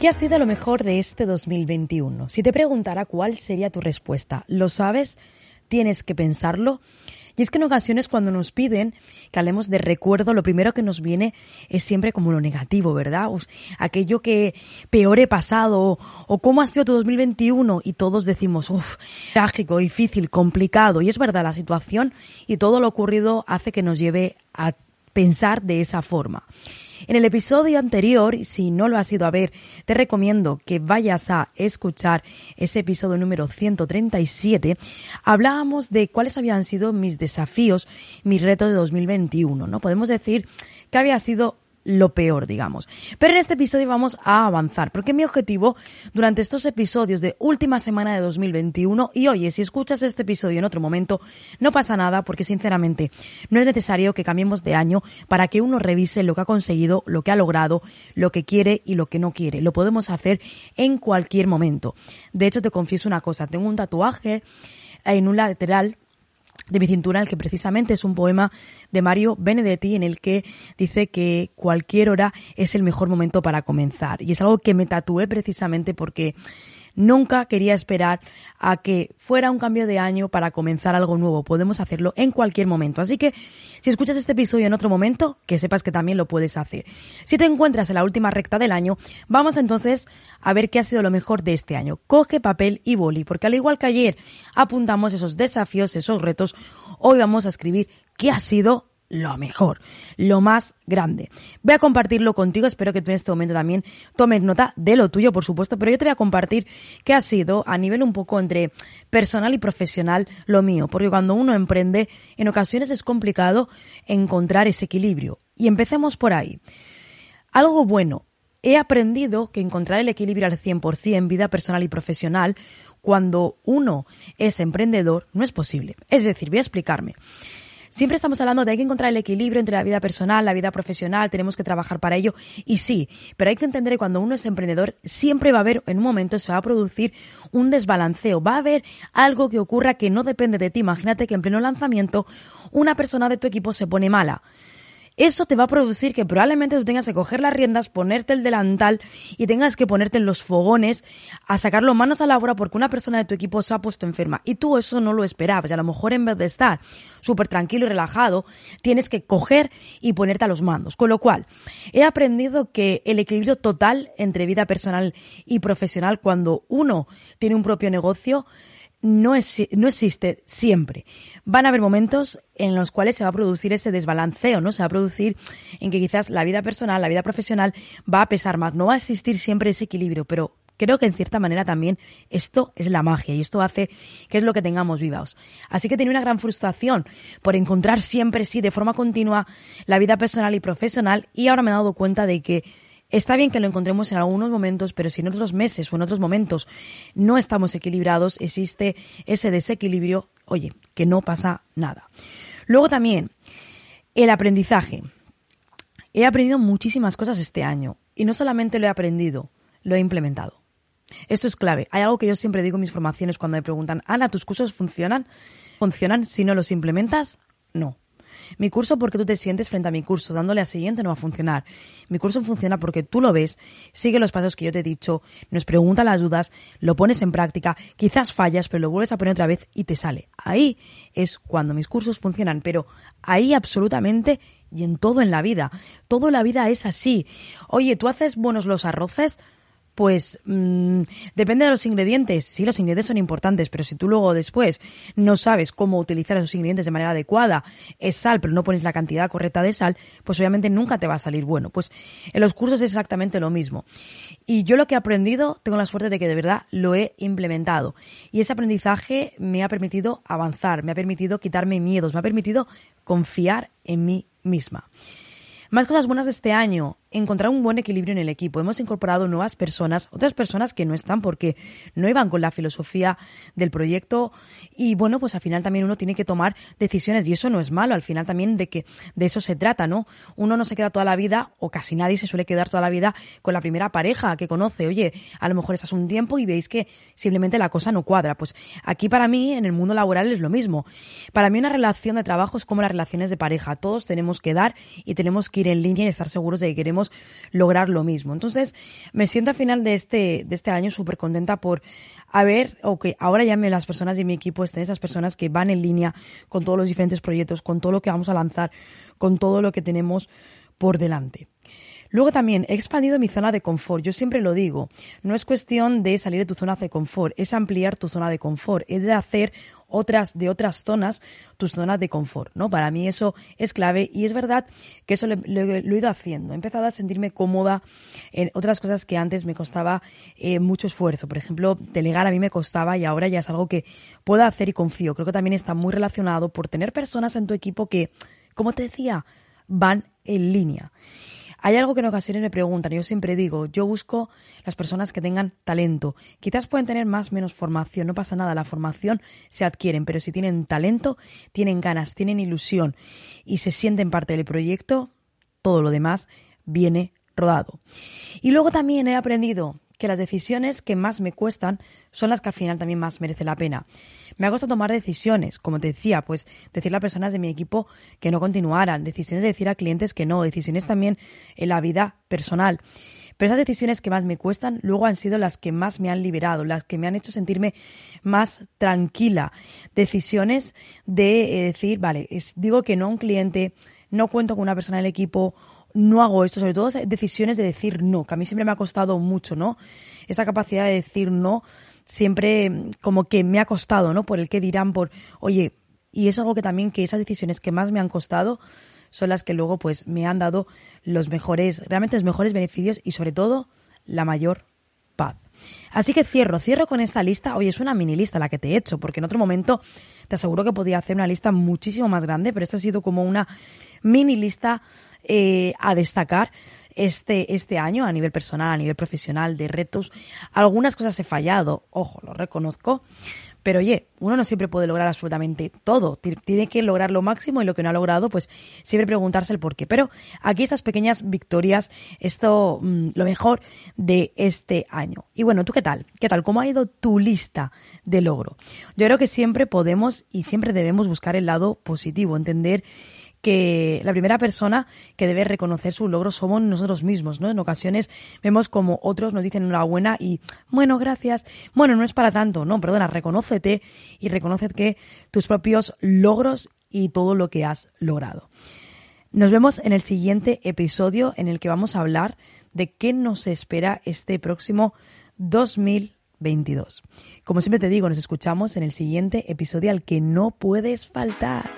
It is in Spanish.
¿Qué ha sido lo mejor de este 2021? Si te preguntara cuál sería tu respuesta, ¿lo sabes? tienes que pensarlo. Y es que en ocasiones cuando nos piden que hablemos de recuerdo, lo primero que nos viene es siempre como lo negativo, ¿verdad? aquello que peor he pasado o cómo ha sido tu 2021 y todos decimos, uff, trágico, difícil, complicado. Y es verdad, la situación y todo lo ocurrido hace que nos lleve a pensar de esa forma. En el episodio anterior, si no lo has ido a ver, te recomiendo que vayas a escuchar ese episodio número 137. Hablábamos de cuáles habían sido mis desafíos, mis retos de 2021, ¿no? Podemos decir que había sido lo peor, digamos. Pero en este episodio vamos a avanzar, porque mi objetivo durante estos episodios de última semana de 2021, y oye, si escuchas este episodio en otro momento, no pasa nada, porque sinceramente no es necesario que cambiemos de año para que uno revise lo que ha conseguido, lo que ha logrado, lo que quiere y lo que no quiere. Lo podemos hacer en cualquier momento. De hecho, te confieso una cosa, tengo un tatuaje en un lateral de mi cintura, el que precisamente es un poema de Mario Benedetti en el que dice que cualquier hora es el mejor momento para comenzar. Y es algo que me tatué precisamente porque Nunca quería esperar a que fuera un cambio de año para comenzar algo nuevo. Podemos hacerlo en cualquier momento. Así que si escuchas este episodio en otro momento, que sepas que también lo puedes hacer. Si te encuentras en la última recta del año, vamos entonces a ver qué ha sido lo mejor de este año. Coge papel y boli, porque al igual que ayer apuntamos esos desafíos, esos retos, hoy vamos a escribir qué ha sido lo mejor, lo más grande. Voy a compartirlo contigo, espero que tú en este momento también tomes nota de lo tuyo, por supuesto, pero yo te voy a compartir qué ha sido a nivel un poco entre personal y profesional lo mío, porque cuando uno emprende, en ocasiones es complicado encontrar ese equilibrio. Y empecemos por ahí. Algo bueno. He aprendido que encontrar el equilibrio al 100% en vida personal y profesional cuando uno es emprendedor no es posible. Es decir, voy a explicarme. Siempre estamos hablando de hay que encontrar el equilibrio entre la vida personal, la vida profesional, tenemos que trabajar para ello. Y sí, pero hay que entender que cuando uno es emprendedor, siempre va a haber, en un momento se va a producir un desbalanceo. Va a haber algo que ocurra que no depende de ti. Imagínate que en pleno lanzamiento una persona de tu equipo se pone mala eso te va a producir que probablemente tú tengas que coger las riendas, ponerte el delantal y tengas que ponerte en los fogones a sacarlo manos a la obra porque una persona de tu equipo se ha puesto enferma y tú eso no lo esperabas y a lo mejor en vez de estar súper tranquilo y relajado, tienes que coger y ponerte a los mandos. Con lo cual, he aprendido que el equilibrio total entre vida personal y profesional cuando uno tiene un propio negocio no, es, no existe siempre. Van a haber momentos en los cuales se va a producir ese desbalanceo, ¿no? Se va a producir en que quizás la vida personal, la vida profesional va a pesar más. No va a existir siempre ese equilibrio, pero creo que en cierta manera también esto es la magia y esto hace que es lo que tengamos vivos. Así que tenía una gran frustración por encontrar siempre, sí, de forma continua la vida personal y profesional y ahora me he dado cuenta de que Está bien que lo encontremos en algunos momentos, pero si en otros meses o en otros momentos no estamos equilibrados, existe ese desequilibrio, oye, que no pasa nada. Luego también, el aprendizaje. He aprendido muchísimas cosas este año y no solamente lo he aprendido, lo he implementado. Esto es clave. Hay algo que yo siempre digo en mis formaciones cuando me preguntan, Ana, ¿tus cursos funcionan? ¿Funcionan si no los implementas? No. Mi curso porque tú te sientes frente a mi curso, dándole a siguiente no va a funcionar. Mi curso funciona porque tú lo ves, sigue los pasos que yo te he dicho, nos pregunta las dudas, lo pones en práctica, quizás fallas, pero lo vuelves a poner otra vez y te sale. Ahí es cuando mis cursos funcionan, pero ahí absolutamente y en todo en la vida. Todo en la vida es así. Oye, ¿tú haces buenos los arroces? Pues mm, depende de los ingredientes. Sí, los ingredientes son importantes, pero si tú luego después no sabes cómo utilizar esos ingredientes de manera adecuada, es sal, pero no pones la cantidad correcta de sal, pues obviamente nunca te va a salir bueno. Pues en los cursos es exactamente lo mismo. Y yo lo que he aprendido, tengo la suerte de que de verdad lo he implementado. Y ese aprendizaje me ha permitido avanzar, me ha permitido quitarme miedos, me ha permitido confiar en mí misma. Más cosas buenas de este año encontrar un buen equilibrio en el equipo. Hemos incorporado nuevas personas, otras personas que no están porque no iban con la filosofía del proyecto y bueno, pues al final también uno tiene que tomar decisiones y eso no es malo, al final también de que de eso se trata, ¿no? Uno no se queda toda la vida o casi nadie se suele quedar toda la vida con la primera pareja que conoce. Oye, a lo mejor estás un tiempo y veis que simplemente la cosa no cuadra. Pues aquí para mí en el mundo laboral es lo mismo. Para mí una relación de trabajo es como las relaciones de pareja. Todos tenemos que dar y tenemos que ir en línea y estar seguros de que queremos lograr lo mismo. Entonces, me siento al final de este, de este año súper contenta por haber, o que ahora ya las personas de mi equipo estén esas personas que van en línea con todos los diferentes proyectos, con todo lo que vamos a lanzar, con todo lo que tenemos por delante. Luego también he expandido mi zona de confort. Yo siempre lo digo, no es cuestión de salir de tu zona de confort, es ampliar tu zona de confort, es de hacer otras de otras zonas tus zonas de confort, ¿no? Para mí eso es clave y es verdad que eso lo, he ido haciendo. He empezado a sentirme cómoda en otras cosas que antes me costaba eh, mucho esfuerzo. Por ejemplo, delegar a mí me costaba y ahora ya es algo que puedo hacer y confío. Creo que también está muy relacionado por tener personas en tu equipo que, como te decía, van en línea. Hay algo que en ocasiones me preguntan, y yo siempre digo, yo busco las personas que tengan talento. Quizás pueden tener más menos formación, no pasa nada, la formación se adquieren, pero si tienen talento, tienen ganas, tienen ilusión y se sienten parte del proyecto, todo lo demás viene rodado. Y luego también he aprendido que las decisiones que más me cuestan son las que al final también más merece la pena. Me ha costado tomar decisiones, como te decía, pues decirle a personas de mi equipo que no continuaran, decisiones de decir a clientes que no, decisiones también en la vida personal. Pero esas decisiones que más me cuestan luego han sido las que más me han liberado, las que me han hecho sentirme más tranquila. Decisiones de eh, decir, vale, digo que no a un cliente, no cuento con una persona del equipo no hago esto, sobre todo decisiones de decir no, que a mí siempre me ha costado mucho, ¿no? Esa capacidad de decir no siempre mm, como que me ha costado, ¿no? Por el que dirán, por, oye, y es algo que también que esas decisiones que más me han costado son las que luego pues me han dado los mejores, realmente los mejores beneficios y sobre todo la mayor paz. Así que cierro, cierro con esta lista. Oye, es una mini lista la que te he hecho, porque en otro momento te aseguro que podía hacer una lista muchísimo más grande, pero esta ha sido como una mini lista eh, a destacar este, este año a nivel personal, a nivel profesional, de retos. Algunas cosas he fallado, ojo, lo reconozco, pero oye, uno no siempre puede lograr absolutamente todo. Tiene que lograr lo máximo y lo que no ha logrado, pues siempre preguntarse el por qué. Pero aquí estas pequeñas victorias, esto, mm, lo mejor de este año. Y bueno, ¿tú qué tal? ¿Qué tal? ¿Cómo ha ido tu lista de logro? Yo creo que siempre podemos y siempre debemos buscar el lado positivo, entender que la primera persona que debe reconocer su logro somos nosotros mismos, ¿no? En ocasiones vemos como otros nos dicen enhorabuena y, bueno, gracias, bueno, no es para tanto, no, perdona, reconócete y reconoce que tus propios logros y todo lo que has logrado. Nos vemos en el siguiente episodio en el que vamos a hablar de qué nos espera este próximo 2022. Como siempre te digo, nos escuchamos en el siguiente episodio al que no puedes faltar.